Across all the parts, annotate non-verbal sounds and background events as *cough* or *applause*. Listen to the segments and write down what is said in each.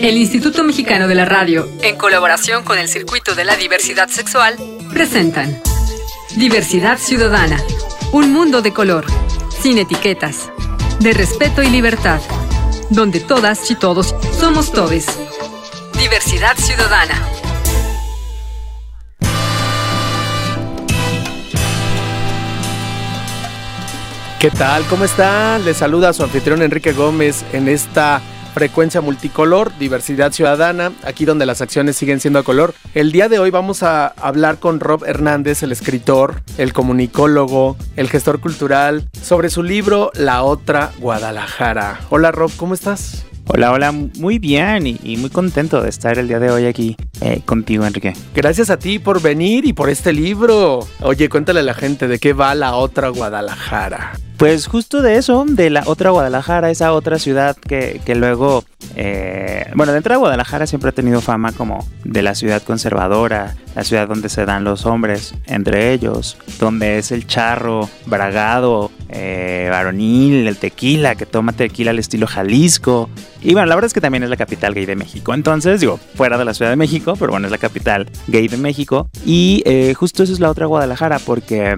El Instituto Mexicano de la Radio, en colaboración con el Circuito de la Diversidad Sexual, presentan Diversidad Ciudadana, un mundo de color, sin etiquetas, de respeto y libertad, donde todas y todos somos todes. Diversidad Ciudadana. ¿Qué tal? ¿Cómo están? Les saluda su anfitrión Enrique Gómez en esta frecuencia multicolor, diversidad ciudadana, aquí donde las acciones siguen siendo a color. El día de hoy vamos a hablar con Rob Hernández, el escritor, el comunicólogo, el gestor cultural, sobre su libro La otra Guadalajara. Hola Rob, ¿cómo estás? Hola, hola, muy bien y, muy contento de estar el día de hoy aquí eh, contigo, Enrique. Gracias a ti por venir y por este libro. Oye, cuéntale a la gente de qué va la otra Guadalajara. Pues justo de eso, de la otra Guadalajara, esa otra ciudad que, que luego, eh, bueno, dentro de Guadalajara siempre ha tenido fama como de la ciudad conservadora, la ciudad donde se dan los hombres entre ellos, donde es el charro bragado, eh, varonil, el tequila, que toma tequila al estilo Jalisco. Y bueno, la verdad es que también es la capital gay de México. Entonces, digo, fuera de la Ciudad de México, pero bueno, es la capital gay de México. Y eh, justo eso es la otra Guadalajara, porque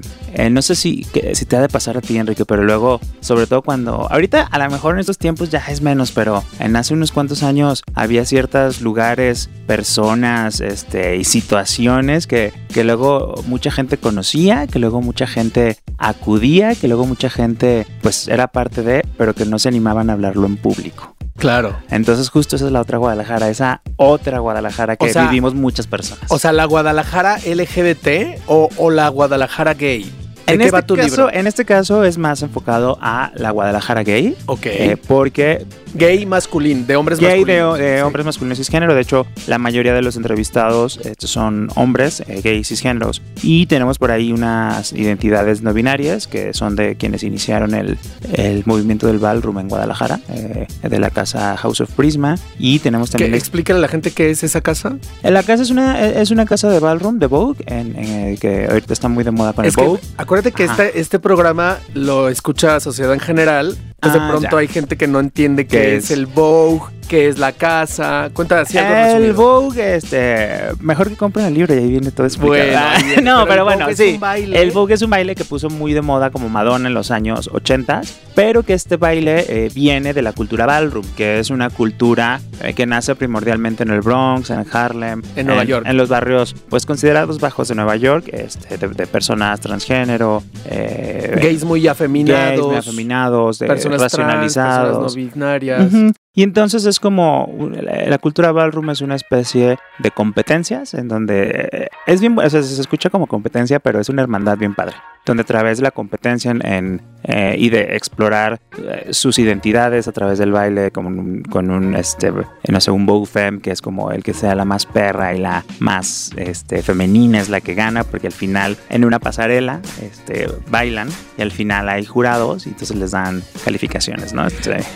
no sé si, si te ha de pasar a ti, Enrique, pero luego, sobre todo cuando, ahorita a lo mejor en estos tiempos ya es menos, pero en hace unos cuantos años había ciertos lugares, personas, este, y situaciones que, que luego mucha gente conocía, que luego mucha gente acudía, que luego mucha gente pues era parte de, pero que no se animaban a hablarlo en público. Claro. Entonces justo esa es la otra Guadalajara, esa otra Guadalajara que vivimos muchas personas. O sea, la Guadalajara LGBT o, o la Guadalajara gay en este caso, En este caso es más enfocado a la Guadalajara gay. Ok. Eh, porque Gay masculino, de hombres gay masculinos. de, de hombres masculinos cisgénero. De hecho, la mayoría de los entrevistados son hombres eh, gay cisgéneros. Y tenemos por ahí unas identidades no binarias que son de quienes iniciaron el, el movimiento del ballroom en Guadalajara, eh, de la casa House of Prisma. Y tenemos también. Explícale a la gente qué es esa casa. La casa es una, es una casa de ballroom, de Vogue, en, que ahorita está muy de moda con el Vogue. acuérdate que este, este programa lo escucha sociedad en general. Entonces de ah, pronto hay gente que no entiende que es el Vogue, que es la casa. Cuenta así algo El Vogue, este, mejor que compren el libro y ahí viene todo explicado. *laughs* no, pero, bueno, sí. El Vogue es un baile que puso muy de moda como Madonna en los años 80, pero que este baile eh, viene de la cultura ballroom, que es una cultura eh, que nace primordialmente en el Bronx, en Harlem, en Nueva York, en los barrios pues considerados bajos de Nueva York, este, de, personas transgénero, eh, gays muy afeminados, gays muy afeminados, personas racionalizados, no binarias. Y entonces es como la cultura ballroom es una especie de competencias en donde eh, es bien, o sea, se escucha como competencia, pero es una hermandad bien padre donde a través de la competencia en, eh, y de explorar eh, sus identidades a través del baile con un, con un este, no sé, un bow femme que es como el que sea la más perra y la más este, femenina es la que gana porque al final en una pasarela este, bailan y al final hay jurados y entonces les dan calificaciones, ¿no?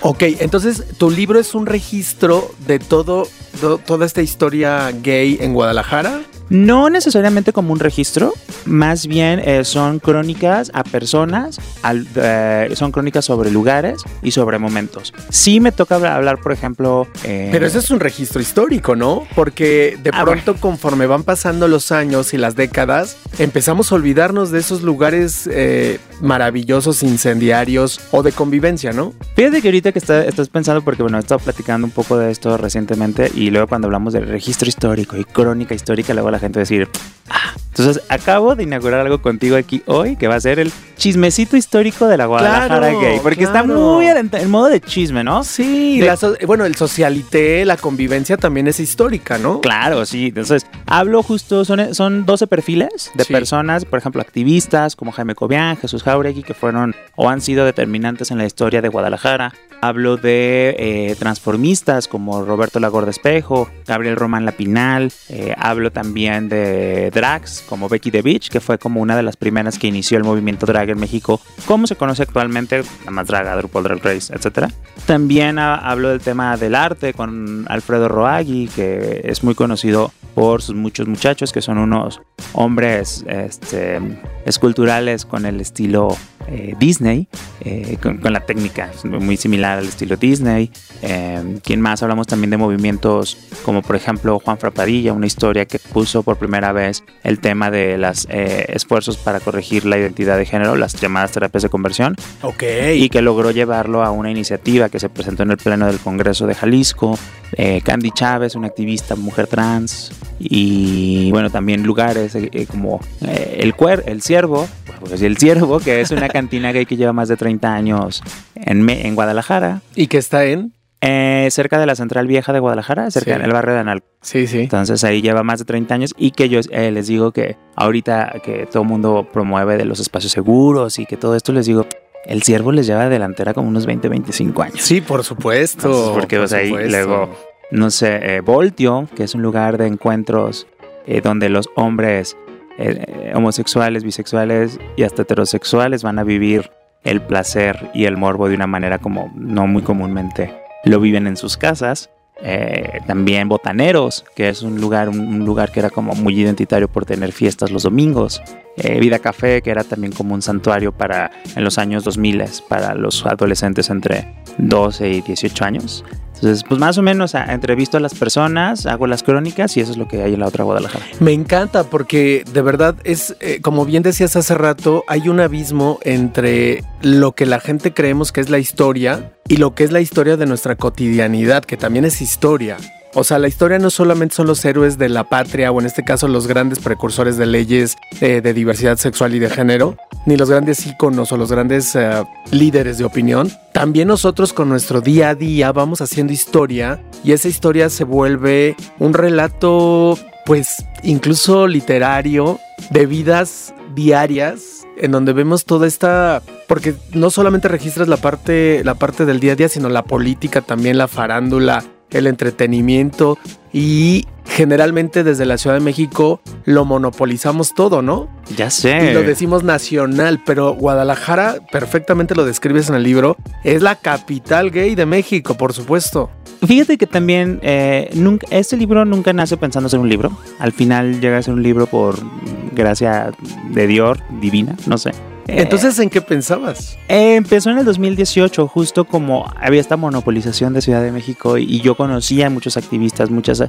Ok, entonces tu libro es un registro de todo, toda esta historia gay en Guadalajara. No necesariamente como un registro, más bien eh, son crónicas a personas, eh, son crónicas sobre lugares y sobre momentos. Sí me toca hablar, por ejemplo... Eh, Pero eso es un registro histórico, ¿no? Porque de pronto conforme van pasando los años y las décadas, empezamos a olvidarnos de esos lugares maravillosos, incendiarios o de convivencia, ¿no? Fíjate que ahorita que estás pensando, porque bueno, he estado platicando un poco de esto recientemente y luego cuando hablamos del registro histórico y crónica histórica, luego la gente decir, ah, entonces acabo de inaugurar algo contigo aquí hoy que va a ser el chismecito histórico de la Guadalajara gay, porque está muy en, modo de chisme, ¿no? Sí, bueno, el socialité, la convivencia también es histórica, ¿no? Claro, sí. Entonces, hablo justo, son, son 12 perfiles de personas, por ejemplo, activistas como Jaime Cobian, Jesús Jauregui, que fueron o han sido determinantes en la historia de Guadalajara. Hablo de eh, transformistas como Roberto Lagorda Espejo, Gabriel Román Lapinal. Eh, hablo también de drags como Becky the Beach, que fue como una de las primeras que inició el movimiento drag en México, como se conoce actualmente, la más draga, Drupal Drag Race, etc. También hablo del tema del arte con Alfredo Roagui, que es muy conocido por sus muchos muchachos, que son unos hombres este, esculturales con el estilo eh, Disney, eh, con, con, la técnica muy similar al estilo Disney. Eh, ¿Quién más? Hablamos también de movimientos como por ejemplo Juan Frapadilla, una historia que puso por primera vez el tema de los esfuerzos para corregir la identidad de género, las llamadas terapias de conversión. Ok. Y que logró llevarlo a una iniciativa que se presentó en el Pleno del Congreso de Jalisco. Candy Chávez, una activista mujer trans. Y bueno, también lugares como el Cuer, el Ciervo, pues el Ciervo, que es una cantina gay que lleva más de 30 años en, en Guadalajara. ¿Y que está en? Eh, cerca de la Central Vieja de Guadalajara, cerca sí. del barrio de Analco. Sí, sí. Entonces ahí lleva más de 30 años y que yo eh, les digo que ahorita que todo el mundo promueve de los espacios seguros y que todo esto les digo, el ciervo les lleva delantera como unos 20, 25 años. Sí, por supuesto. Entonces, porque por ahí luego, no sé, eh, Voltio, que es un lugar de encuentros donde los hombres eh, homosexuales, bisexuales y hasta heterosexuales van a vivir el placer y el morbo de una manera como no muy comúnmente lo viven en sus casas. Eh, también Botaneros, que es un lugar, un, lugar que era como muy identitario por tener fiestas los domingos. Eh, Vida Café, que era también como un santuario para en los años 2000 para los adolescentes entre 12 y 18 años. Entonces, pues más o menos entrevisto a las personas, hago las crónicas y eso es lo que hay en la otra Guadalajara. Me encanta porque de verdad es, eh, como bien decías hace rato, hay un abismo entre lo que la gente creemos que es la historia y lo que es la historia de nuestra cotidianidad, que también es historia. O sea, la historia no solamente son los héroes de la patria, o en este caso los grandes precursores de leyes eh, de diversidad sexual y de género, ni los grandes íconos o los grandes uh, líderes de opinión. También nosotros con nuestro día a día vamos haciendo historia y esa historia se vuelve un relato, pues, incluso literario de vidas diarias en donde vemos toda esta porque no solamente registras la parte la parte del día a día sino la política también la farándula el entretenimiento y generalmente desde la Ciudad de México lo monopolizamos todo, ¿no? Ya sé. Y lo decimos nacional, pero Guadalajara, perfectamente lo describes en el libro, es la capital gay de México, por supuesto. Fíjate que también eh, nunca, este libro nunca nace pensando ser un libro. Al final llega a ser un libro por gracia de Dios, divina, no sé. Entonces, ¿en qué pensabas? Eh, empezó en el 2018, justo como había esta monopolización de Ciudad de México y yo conocía a muchos activistas, muchas...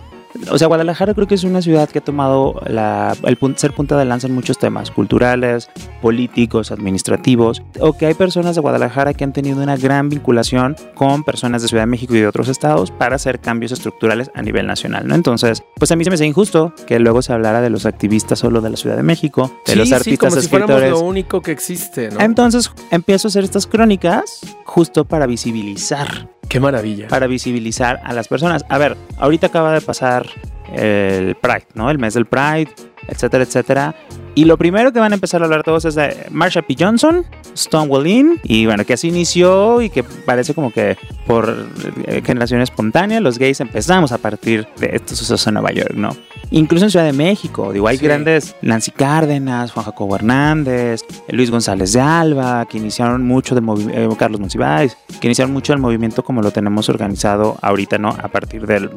O sea, Guadalajara creo que es una ciudad que ha tomado la, el ser punta de lanza en muchos temas, culturales, políticos, administrativos, o que hay personas de Guadalajara que han tenido una gran vinculación con personas de Ciudad de México y de otros estados para hacer cambios estructurales a nivel nacional, ¿no? Entonces, pues a mí se me hace injusto que luego se hablara de los activistas solo de la Ciudad de México, de sí, los artistas sí, como escritores. Si lo único que existe, ¿no? Entonces empiezo a hacer estas crónicas justo para visibilizar. Qué maravilla. Para visibilizar a las personas. A ver, ahorita acaba de pasar el Pride, ¿no? El mes del Pride, etcétera, etcétera. Y lo primero que van a empezar a hablar todos es de Marsha P. Johnson, Stonewall Inn, y bueno, que así inició y que parece como que por eh, generación espontánea los gays empezamos a partir de estos sucesos en Nueva York, ¿no? Incluso en Ciudad de México, digo, hay sí. grandes Nancy Cárdenas, Juan Jacobo Hernández, Luis González de Alba, que iniciaron mucho de eh, Carlos Monsiváis, que iniciaron mucho el movimiento como lo tenemos organizado ahorita, ¿no? A partir del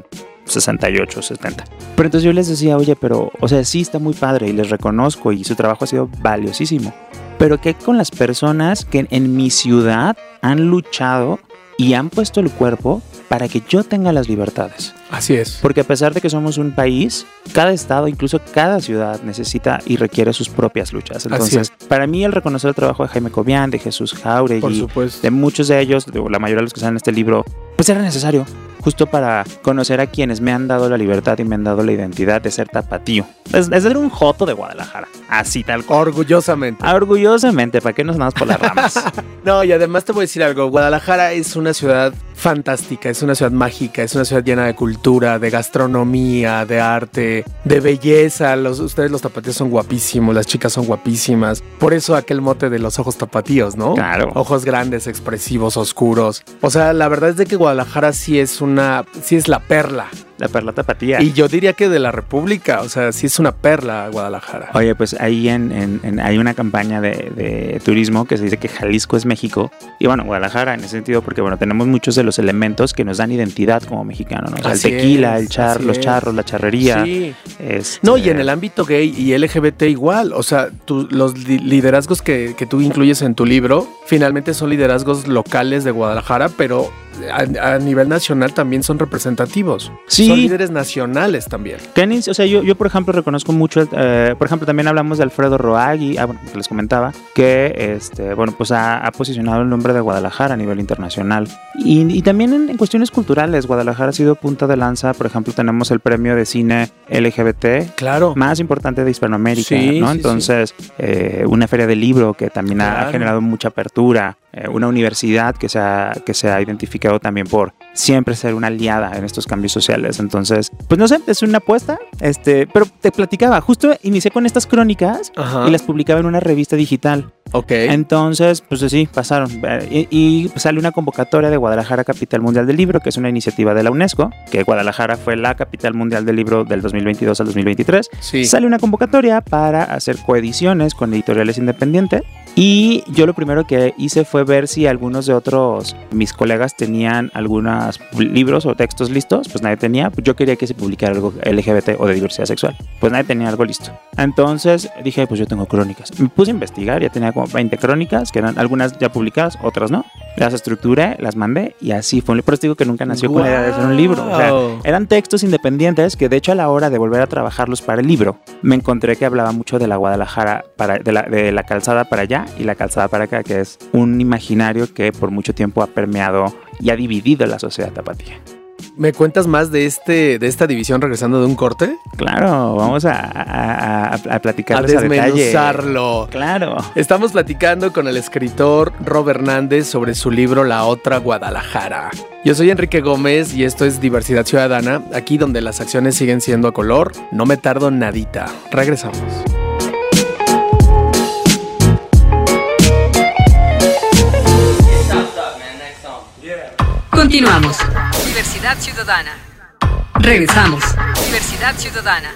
68, 70. Pero entonces yo les decía, oye, pero, o sea, sí está muy padre y les reconozco y su trabajo ha sido valiosísimo. Pero ¿qué con las personas que en mi ciudad han luchado y han puesto el cuerpo para que yo tenga las libertades? Así es. Porque a pesar de que somos un país, cada estado, incluso cada ciudad necesita y requiere sus propias luchas. Entonces, para mí el reconocer el trabajo de Jaime Cobian, de Jesús Jauregui, de muchos de ellos, de la mayoría de los que están en este libro, pues era necesario justo para conocer a quienes me han dado la libertad y me han dado la identidad de ser tapatío. Es, es ser un joto de Guadalajara, así tal cual. Orgullosamente. Orgullosamente, ¿para qué nos vamos por las ramas? *laughs* no, y además te voy a decir algo, Guadalajara es una ciudad fantástica, es una ciudad mágica, es una ciudad llena de cultura, de gastronomía, de arte, de belleza. Los, ustedes los tapatíos son guapísimos, las chicas son guapísimas. Por eso aquel mote de los ojos tapatíos, ¿no? Claro. Ojos grandes, expresivos, oscuros. O sea, la verdad es de que Guadalajara sí es una, sí es la perla la perla tapatía. Y yo diría que de la República, o sea, sí es una perla Guadalajara. Oye, pues ahí en, en- en- hay una campaña de, de turismo que se dice que Jalisco es México. Y bueno, Guadalajara en ese sentido, porque bueno, tenemos muchos de los elementos que nos dan identidad como mexicano, ¿no? O sea, el tequila, es, el char, los charros, la charrería. Sí. este, No, y en el ámbito gay y LGBT igual, o sea, tú- los li- liderazgos que, que tú incluyes en tu libro finalmente son liderazgos locales de Guadalajara, pero a, a nivel nacional también son representativos. Sí. Son líderes nacionales también. Kennis, o sea, yo, yo por ejemplo reconozco mucho, eh, por ejemplo, también hablamos de Alfredo Roagui, ah, bueno, que les comentaba, que, este, bueno, pues ha, ha posicionado el nombre de Guadalajara a nivel internacional. Y, y también en, en cuestiones culturales, Guadalajara ha sido punta de lanza, por ejemplo, tenemos el premio de cine LGBT Claro. más importante de Hispanoamérica, Sí, ¿no? sí, Entonces, eh, una feria de libro que también ha- generado mucha apertura, una universidad que se, ha, que se ha identificado también por siempre ser una aliada en estos cambios sociales. Entonces, pues no sé, es una apuesta, este, pero te platicaba, justo inicié con estas crónicas Ajá. y las publicaba en una revista digital. Ok. Entonces, pues sí, pasaron. Eh, Y, y, sale una convocatoria de Guadalajara Capital Mundial del Libro, que es una iniciativa de la UNESCO, que Guadalajara fue la capital mundial del libro del 2022 al 2023. sí. Sale una convocatoria para hacer coediciones con editoriales independientes. Y yo lo primero que hice fue ver si algunos de otros mis colegas tenían algunos libros o textos listos. Pues nadie tenía. Yo quería que se publicara algo LGBT o de diversidad sexual. Pues nadie tenía algo listo. Entonces dije, pues yo tengo crónicas. Me puse a investigar, ya tenía como 20 crónicas, que eran algunas ya publicadas, otras no. Las estructuré, las mandé y así fue. Por eso digo que nunca nació con la idea de un libro. O sea, eran textos independientes que de hecho a la hora de volver a trabajarlos para el libro, me encontré que hablaba mucho de la Guadalajara, para, de, la, de la calzada para allá y la calzada para acá, que es un imaginario que por mucho tiempo ha permeado y ha dividido la sociedad tapatía. ¿Me cuentas más de este de esta división regresando de un corte? Claro, vamos a, a, a, a A desmenuzarlo. Claro. Estamos platicando con el escritor Rob Hernández sobre su libro La otra Guadalajara. Yo soy Enrique Gómez y esto es Diversidad Ciudadana, aquí donde las acciones siguen siendo a color. No me tardo nadita. Regresamos. Continuamos. Diversidad Ciudadana. Regresamos. Diversidad Ciudadana.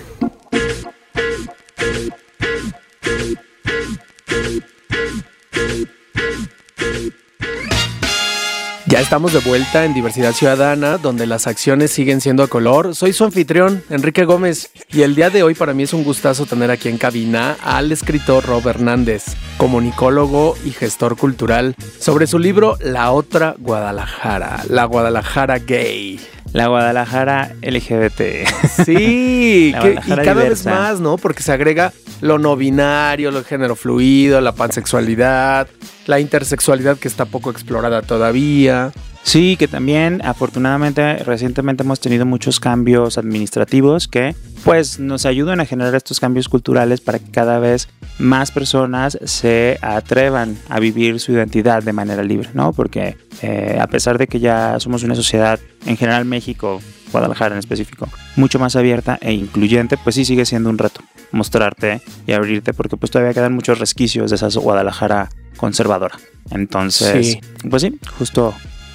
Estamos de vuelta en Diversidad Ciudadana, donde las acciones siguen siendo a color. Soy su anfitrión, Enrique Gómez, y el día de hoy para mí es un gustazo tener aquí en cabina al escritor Rob Hernández, comunicólogo y gestor cultural, sobre su libro La otra Guadalajara, la Guadalajara gay. La Guadalajara LGBT. Sí, *laughs* La que- y cada vez más, ¿no? Porque se agrega lo no binario, lo género fluido, la pansexualidad, la intersexualidad que está poco explorada todavía. Sí, que también afortunadamente recientemente hemos tenido muchos cambios administrativos que pues nos ayudan a generar estos cambios culturales para que cada vez más personas se atrevan a vivir su identidad de manera libre, ¿no? Porque eh, a pesar de que ya somos una sociedad, en general México, Guadalajara en específico, mucho más abierta e incluyente, pues sí sigue siendo un reto mostrarte y abrirte porque pues todavía quedan muchos resquicios de esa Guadalajara conservadora. Entonces, Sí. pues sí, justo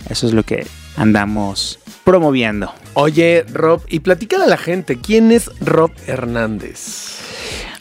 eso es lo que andamos promoviendo. Oye, Rob, y platícale a la gente, ¿quién es Rob Hernández?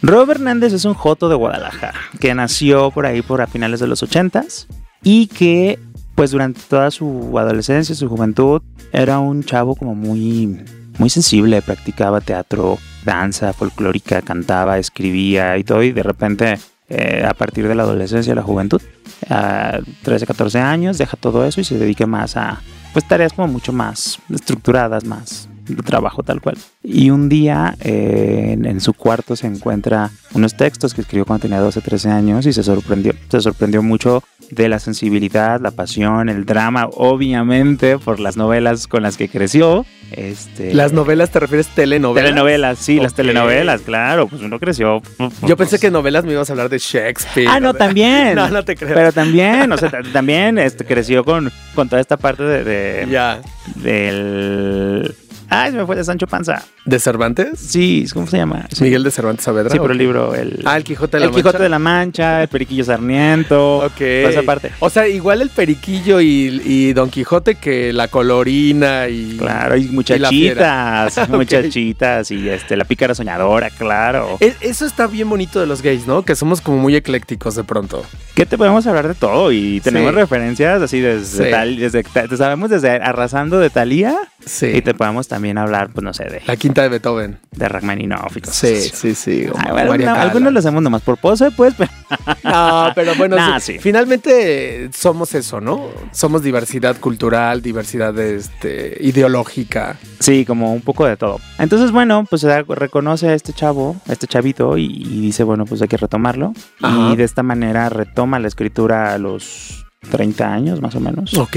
Rob Hernández es un joto de Guadalajara que nació por ahí por a finales de los 80s y que pues durante toda su adolescencia, su juventud, era un chavo como muy muy sensible, practicaba teatro, danza folclórica, cantaba, escribía y todo y de repente eh, a partir de la adolescencia y la juventud, a 13, 14 años, deja todo eso y se dedica más a pues tareas como mucho más estructuradas, más trabajo tal cual. Y un día eh, en, en su cuarto se encuentra unos textos que escribió cuando tenía 12, 13 años y se sorprendió, se sorprendió mucho de la sensibilidad, la pasión, el drama, obviamente por las novelas con las que creció. Este, ¿Las novelas te refieres telenovelas? telenovelas, sí, las telenovelas, claro, pues uno creció. Yo pensé que novelas me ibas a hablar de Shakespeare. Ah, no, de- también. *laughs* no, no te creo. Pero también, o sea, ta- también este, creció con, con toda esta parte de, de- ya. del... Ay, me fue de Sancho Panza. ¿De Cervantes? Sí, ¿cómo se llama? Sí. Miguel de Cervantes Saavedra. Sí, pero ¿o el libro, el, Ah, el Quijote de la el Quijote Mancha. de la Mancha, el Periquillo Sarmiento. Ok. toda esa parte. O sea, igual el Periquillo y, y Don Quijote que la colorina y. Claro, y muchachitas, *laughs* muchachitas y este la pícara soñadora, claro. E- Eso está bien bonito de los gays, ¿no? Que somos como muy eclécticos de pronto. ¿Qué te podemos hablar de todo? Y tenemos Sí. referencias así desde Sí. tal, desde te sabemos desde arrasando de Thalía Sí. y te podemos también hablar, pues no sé, de, La quinta de Beethoven. de Rachmaninoff y cosas Sí, así. sí, sí. Ay, bueno, no, algunos lo hacemos nomás por pose, pues, pero *laughs* No, pero bueno, *laughs* Nah, sí, sí. finalmente somos eso, ¿no? Somos diversidad cultural, diversidad este, ideológica. sí, como un poco de todo. Entonces, bueno, pues reconoce a este chavo, a este chavito, y, y dice, bueno, pues hay que retomarlo. Ajá. Y de esta manera retoma la escritura a los 30 años, más o menos. Ok.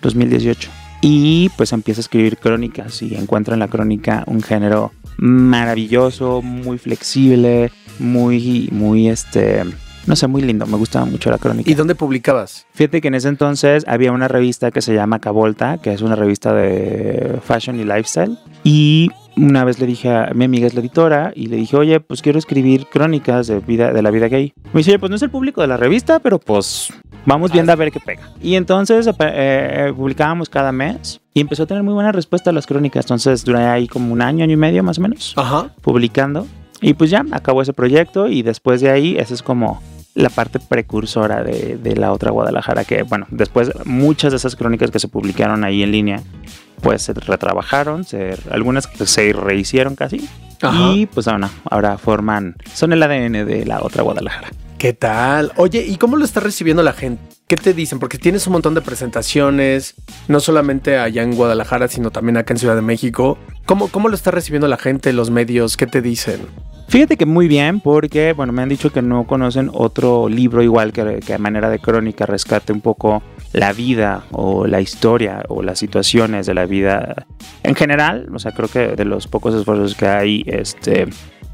2018. Y pues empieza a escribir crónicas y encuentra en la crónica un género maravilloso, muy flexible, muy, muy, este, no sé, muy lindo. Me gusta mucho la crónica. ¿Y dónde publicabas? Fíjate que en ese entonces había una revista que se llama Cavolta, que es una revista de fashion y lifestyle. Y una vez le dije a mi amiga es la editora y le dije, oye, pues quiero escribir crónicas de vida de la vida gay. Me dice, oye, pues no es el público de la revista, pero pues vamos viendo a ver qué pega. Y entonces eh, eh, publicábamos cada mes y empezó a tener muy buena respuesta a las crónicas. Entonces duré ahí como un año, año y medio más o menos Ajá. publicando. Y pues ya acabó ese proyecto y después de ahí, esa es como la parte precursora de, de la otra Guadalajara, que bueno, después muchas de esas crónicas que se publicaron ahí en línea, pues se retrabajaron, se, algunas se rehicieron casi. Ajá. Y pues ahora, ahora forman, son el ADN de la otra Guadalajara. ¿Qué tal? Oye, ¿y cómo lo está recibiendo la gente? ¿Qué te dicen? Porque tienes un montón de presentaciones, no solamente allá en Guadalajara, sino también acá en Ciudad de México. ¿Cómo, cómo lo está recibiendo la gente, los medios? ¿Qué te dicen? Fíjate que muy bien, porque bueno, me han dicho que no conocen otro libro igual que, que a manera de crónica rescate un poco la vida o la historia o las situaciones de la vida en general. O sea, creo que de los pocos esfuerzos que hay este,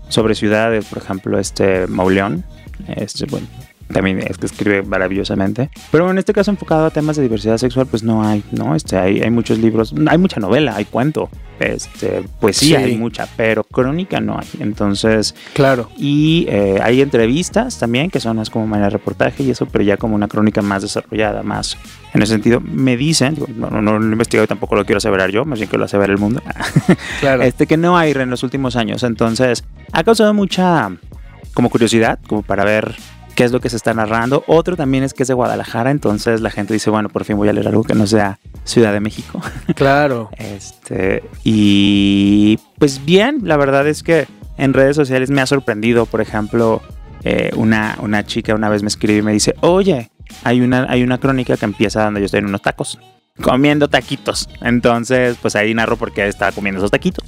sobre ciudades, por ejemplo, este Mauleón, este, bueno, también es que escribe maravillosamente. Pero en este caso enfocado a temas de diversidad sexual, pues no hay, ¿no? Este, hay, hay muchos libros, hay mucha novela, hay cuento, este, poesía Sí. hay mucha, pero crónica no hay. Entonces, Claro. y eh, hay entrevistas también, que son más como manera de reportaje y eso, pero ya como una crónica más desarrollada, más en ese sentido. Me dicen, no, no, no lo he investigado y tampoco lo quiero aseverar yo, más bien que lo asevera el mundo, *laughs* Claro. este que no hay en los últimos años. Entonces, ha causado mucha como curiosidad, como para ver qué es lo que se está narrando. Otro también es que es de Guadalajara, entonces la gente dice, bueno, por fin voy a leer algo que no sea Ciudad de México. *laughs* Claro. Este, y pues bien, la verdad es que en redes sociales me ha sorprendido, por ejemplo, eh, una, una chica una vez me escribe y me dice, oye, hay una, hay una crónica que empieza donde yo estoy en unos tacos, comiendo taquitos. Entonces, pues ahí narro porque estaba comiendo esos taquitos.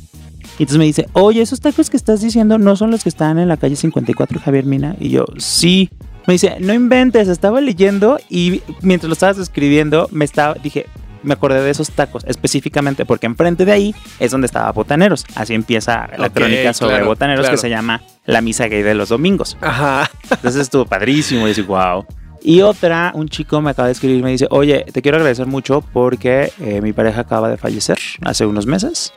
Y entonces me dice, oye, esos tacos que estás diciendo no son los que están en la calle 54 Javier Mina. Y yo, sí. Me dice, no inventes, estaba leyendo y mientras lo estabas escribiendo, me estaba, dije, me acordé de esos tacos específicamente porque enfrente de ahí es donde estaba Botaneros. Así empieza la Ok, crónica sobre claro, Botaneros claro. que se llama La Misa Gay de los Domingos. Ajá. Entonces estuvo padrísimo y así, wow. Y otra, un chico me acaba de escribir y me dice, oye, te quiero agradecer mucho porque eh, mi pareja acaba de fallecer hace unos meses.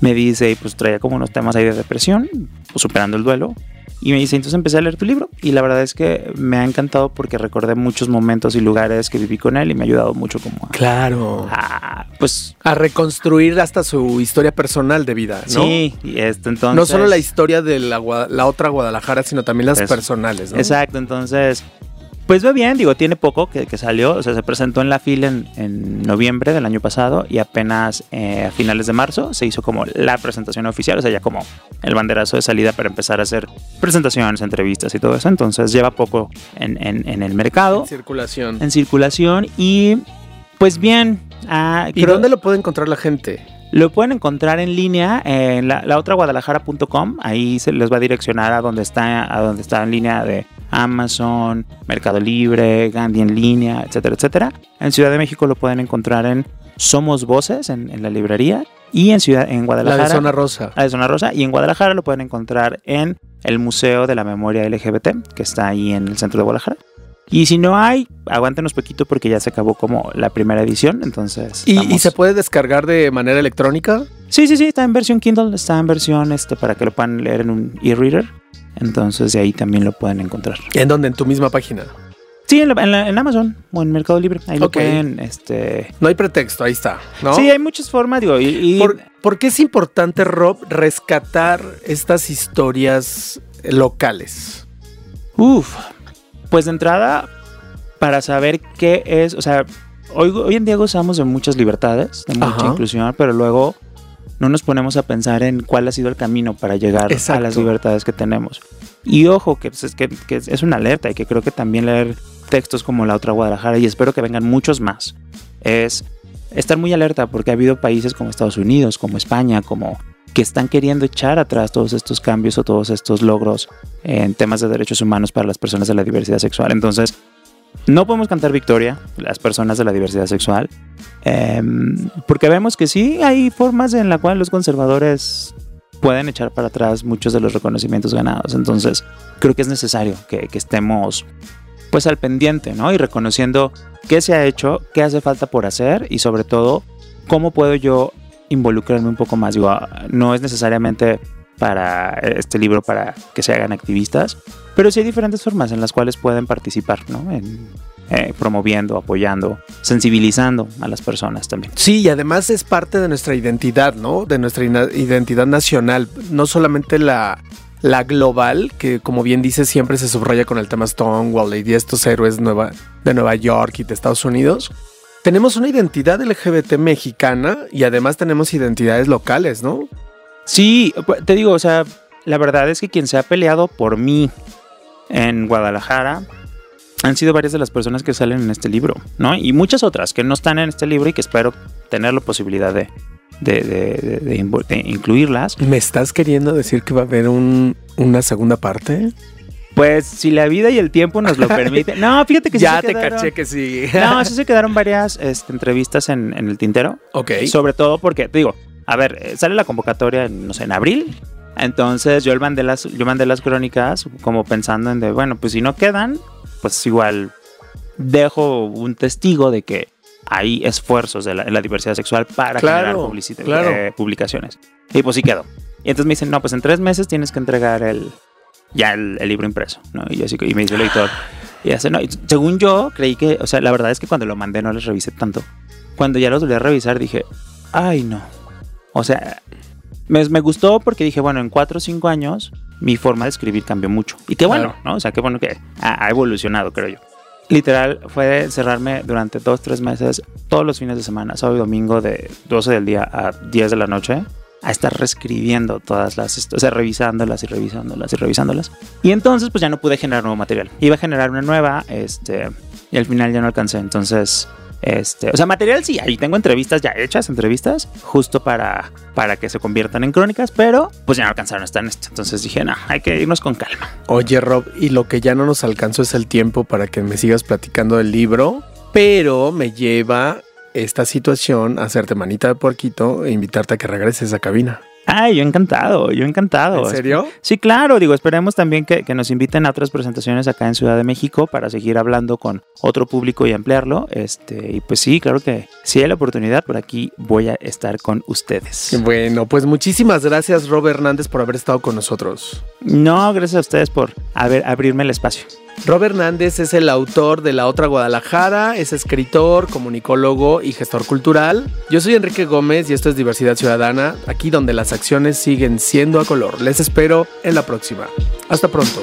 Me dice, y pues traía como unos temas ahí de depresión, pues, superando el duelo. Y me dice, entonces empecé a leer tu libro y la verdad es que me ha encantado porque recordé muchos momentos y lugares que viví con él y me ha ayudado mucho como a, Claro. a, pues A reconstruir hasta su historia personal de vida, ¿no? sí, y esto entonces... No solo la historia de la, la otra Guadalajara, sino también las personales, ¿no? Exacto, entonces, pues va bien, digo, tiene poco que, que salió, o sea, se presentó en la fila en, en noviembre del año pasado y apenas eh, a finales de marzo se hizo como la presentación oficial, o sea, ya como el banderazo de salida para empezar a hacer presentaciones, entrevistas y todo eso, entonces lleva poco en, en- en el mercado, Circulación. en circulación y pues bien. ah, ¿Y creo- dónde lo puede encontrar la gente? lo pueden encontrar en línea en la, la otra guadalajara.com. Ahí se les va a direccionar a donde está, a donde está en línea de Amazon, Mercado Libre, Gandhi en línea, etcétera, etcétera. En Ciudad de México lo pueden encontrar en Somos Voces, en, en la librería. Y en Ciudad, en La Guadalajara. de Zona Rosa. la de Zona Rosa. Y en Guadalajara lo pueden encontrar en el Museo de la Memoria LGBT, que está ahí en el centro de Guadalajara. Y si no hay, aguántenos poquito porque ya se acabó como la primera edición, entonces... ¿Y, se puede descargar de manera electrónica? Sí, sí, sí, está en versión Kindle, está en versión este para que lo puedan leer en un e-reader. Entonces de ahí también lo pueden encontrar. ¿En dónde? En tu misma página. Sí, en, la- en la- en Amazon o en Mercado Libre. Ahí lo Ok. pueden, este... No hay pretexto, ahí está, ¿no? Sí, hay muchas formas, digo, y... y- ¿Por, por qué es importante, Rob, rescatar estas historias locales? Uf, pues de entrada, para saber qué es, o sea, hoy, hoy en día gozamos de muchas libertades, de mucha Ajá. inclusión, pero luego no nos ponemos a pensar en cuál ha sido el camino para llegar a las libertades que tenemos. Y ojo, que, es, que, que es una alerta y que creo que también leer textos como La Otra Guadalajara, y espero que vengan muchos más, es estar muy alerta porque ha habido países como Estados Unidos, como España, como que están queriendo echar atrás todos estos cambios o todos estos logros en temas de derechos humanos para las personas de la diversidad sexual. Entonces, no podemos cantar victoria las personas de la diversidad sexual, em, porque vemos que sí hay formas en las cuales los conservadores pueden echar para atrás muchos de los reconocimientos ganados. Entonces, creo que es necesario que, que estemos pues al pendiente, ¿no? Y reconociendo qué se ha hecho, qué hace falta por hacer y sobre todo, cómo puedo yo involucrarme un poco más. Digo, ah, no es necesariamente para este libro para que se hagan activistas, pero sí hay diferentes formas en las cuales pueden participar, ¿no? En, eh, promoviendo, apoyando, sensibilizando a las personas también. Sí, y además es parte de nuestra identidad, ¿no? De nuestra identidad nacional, no solamente la, la global, que como bien dice siempre se subraya con el tema Stonewall y de estos héroes de Nueva York y de Estados Unidos. Tenemos una identidad LGBT mexicana y además tenemos identidades locales, ¿no? Sí, pu- te digo, o sea, la verdad es que quien se ha peleado por mí en Guadalajara han sido varias de las personas que salen en este libro, ¿no? Y muchas otras que no están en este libro y que espero tener la posibilidad de incluirlas. ¿Me estás queriendo decir que va a haber un, una segunda parte? Pues si la vida y el tiempo nos lo *laughs* permiten. No, fíjate que sí ya te quedaron- caché que sí. No, *laughs* sí se quedaron varias este, entrevistas en, en el tintero. ok. Sobre todo porque, te digo, a ver, eh, sale la convocatoria, no sé, en abril. Entonces yo mandé las, yo mandé las crónicas como pensando en de, bueno, pues si no quedan, pues igual dejo un testigo de que hay esfuerzos de la, en la diversidad sexual para Claro, generar claro. eh, publicaciones. Y pues sí quedó. Y entonces me dicen, no, pues en tres meses tienes que entregar el, ya el, el libro impreso, ¿no? Y, yo así, y me dice el editor, y hace, no, y según yo, creí que, o sea, la verdad es que cuando lo mandé no les revisé tanto. Cuando ya los volví a revisar dije, ay no. O sea, me, me gustó porque dije, bueno, en cuatro o cinco años mi forma de escribir cambió mucho. Y qué bueno, Claro. ¿no? O sea, qué bueno que ha, ha evolucionado, creo yo. Literal, fue encerrarme durante dos, tres meses, todos los fines de semana, sábado y domingo, de 12 del día a 10 de la noche, a estar reescribiendo todas las, o sea, revisándolas y revisándolas y revisándolas. Y entonces, pues ya no pude generar nuevo material. Iba a generar una nueva, este, y al final ya no alcancé. Entonces, este, o sea, material sí, ahí tengo entrevistas ya hechas, entrevistas, justo para, para que se conviertan en crónicas, pero pues ya no alcanzaron a estar en esto. Entonces dije, no, hay que irnos con calma. Oye, Rob, y lo que ya no nos alcanzó es el tiempo para que me sigas platicando del libro, pero me lleva esta situación hacerte manita de puerquito e invitarte a que regreses a cabina. Ay, yo encantado, yo encantado. ¿En serio? Sí, claro, digo, esperemos también que, que nos inviten a otras presentaciones acá en Ciudad de México para seguir hablando con otro público y ampliarlo. Este, y pues sí, claro que si hay la oportunidad, por aquí voy a estar con ustedes. Bueno, pues muchísimas gracias, Rob Hernández, por haber estado con nosotros. No, gracias a ustedes por haber, abrirme el espacio. Rob Hernández es el autor de La Otra Guadalajara, es escritor, comunicólogo y gestor cultural. Yo soy Enrique Gómez y esto es Diversidad Ciudadana, aquí donde las acciones siguen siendo a color. Les espero en la próxima. Hasta pronto.